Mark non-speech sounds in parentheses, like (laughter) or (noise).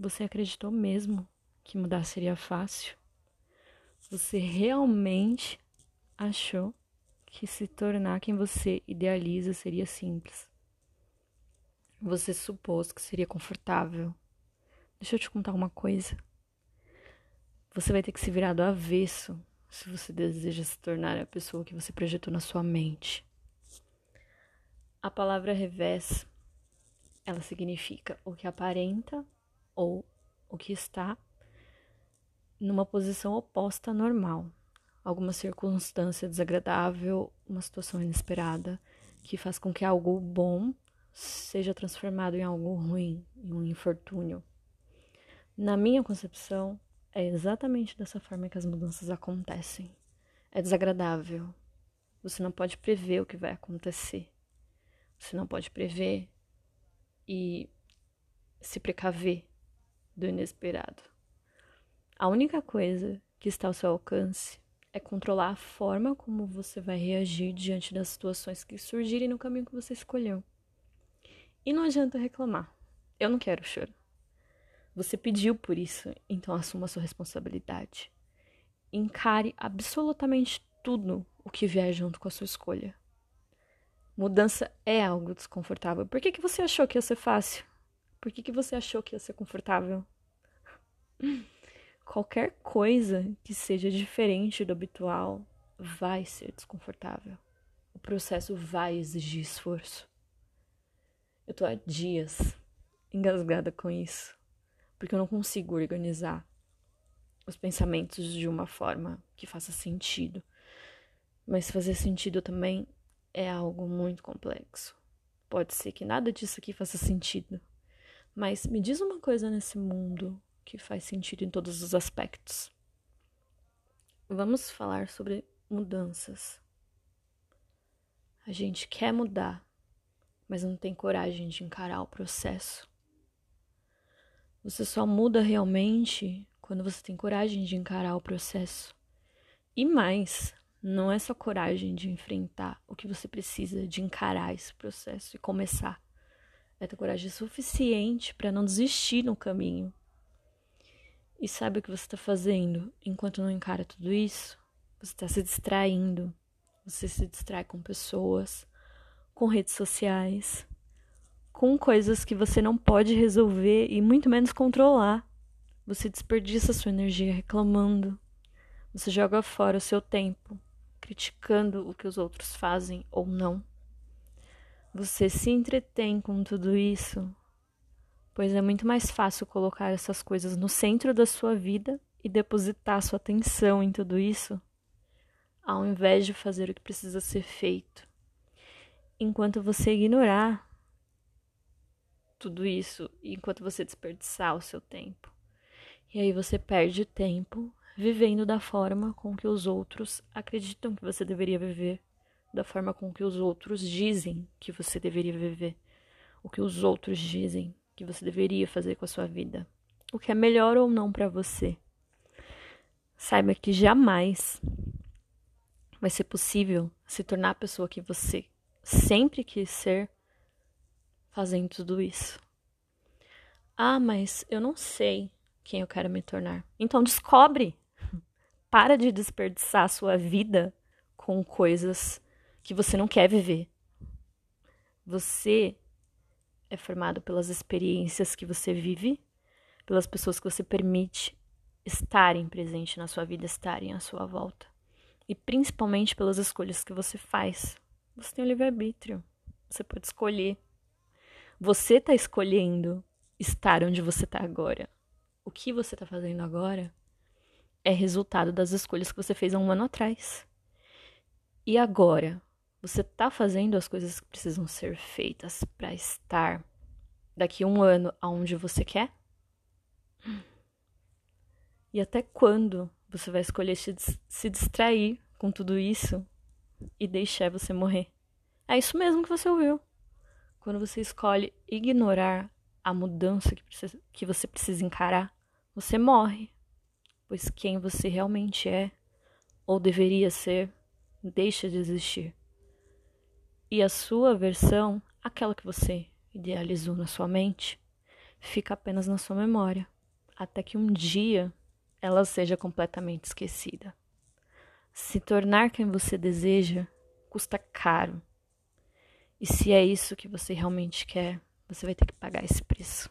Você acreditou mesmo que mudar seria fácil? Você realmente achou que se tornar quem você idealiza seria simples? Você supôs que seria confortável? Deixa eu te contar uma coisa. Você vai ter que se virar do avesso se você deseja se tornar a pessoa que você projetou na sua mente. A palavra revés, ela significa o que aparenta ou o que está numa posição oposta à normal. Alguma circunstância desagradável, uma situação inesperada que faz com que algo bom seja transformado em algo ruim, em um infortúnio. Na minha concepção, é exatamente dessa forma que as mudanças acontecem. É desagradável. Você não pode prever o que vai acontecer. Você não pode prever e se precaver do inesperado. A única coisa que está ao seu alcance é controlar a forma como você vai reagir diante das situações que surgirem no caminho que você escolheu. E não adianta reclamar. Eu não quero chorar. Você pediu por isso, então assuma sua responsabilidade. Encare absolutamente tudo o que vier junto com a sua escolha. Mudança é algo desconfortável. Por que, que você achou que ia ser fácil? Por que, que você achou que ia ser confortável? Qualquer coisa que seja diferente do habitual vai ser desconfortável. O processo vai exigir esforço. Eu tô há dias engasgada com isso porque eu não consigo organizar os pensamentos de uma forma que faça sentido. Mas fazer sentido também é algo muito complexo. Pode ser que nada disso aqui faça sentido, mas me diz uma coisa nesse mundo que faz sentido em todos os aspectos. Vamos falar sobre mudanças. A gente quer mudar, mas não tem coragem de encarar o processo. Você só muda realmente quando você tem coragem de encarar o processo. E mais, não é só coragem de enfrentar o que você precisa de encarar esse processo e começar. É ter coragem suficiente para não desistir no caminho. E sabe o que você está fazendo enquanto não encara tudo isso? Você está se distraindo. Você se distrai com pessoas, com redes sociais, com coisas que você não pode resolver e muito menos controlar. Você desperdiça sua energia reclamando. Você joga fora o seu tempo, criticando o que os outros fazem ou não. Você se entretém com tudo isso, pois é muito mais fácil colocar essas coisas no centro da sua vida e depositar sua atenção em tudo isso, ao invés de fazer o que precisa ser feito. Enquanto você ignorar tudo isso enquanto você desperdiçar o seu tempo. E aí você perde tempo vivendo da forma com que os outros acreditam que você deveria viver, da forma com que os outros dizem que você deveria viver, o que os outros dizem que você deveria fazer com a sua vida, o que é melhor ou não para você. Saiba que jamais vai ser possível se tornar a pessoa que você sempre quis ser fazendo tudo isso? Ah, mas eu não sei quem eu quero me tornar. Então descobre. (laughs) Para de desperdiçar a sua vida com coisas que você não quer viver. Você é formado pelas experiências que você vive, pelas pessoas que você permite estarem presentes na sua vida, estarem à sua volta. E principalmente pelas escolhas que você faz. Você tem o livre-arbítrio. Você pode escolher você está escolhendo estar onde você está agora. O que você está fazendo agora é resultado das escolhas que você fez há um ano atrás. E agora, você está fazendo as coisas que precisam ser feitas para estar daqui um ano aonde você quer? E até quando você vai escolher se distrair com tudo isso e deixar você morrer? É isso mesmo que você ouviu. Quando você escolhe ignorar a mudança que, precisa, que você precisa encarar, você morre. Pois quem você realmente é, ou deveria ser, deixa de existir. E a sua versão, aquela que você idealizou na sua mente, fica apenas na sua memória, até que um dia ela seja completamente esquecida. Se tornar quem você deseja custa caro. E se é isso que você realmente quer, você vai ter que pagar esse preço.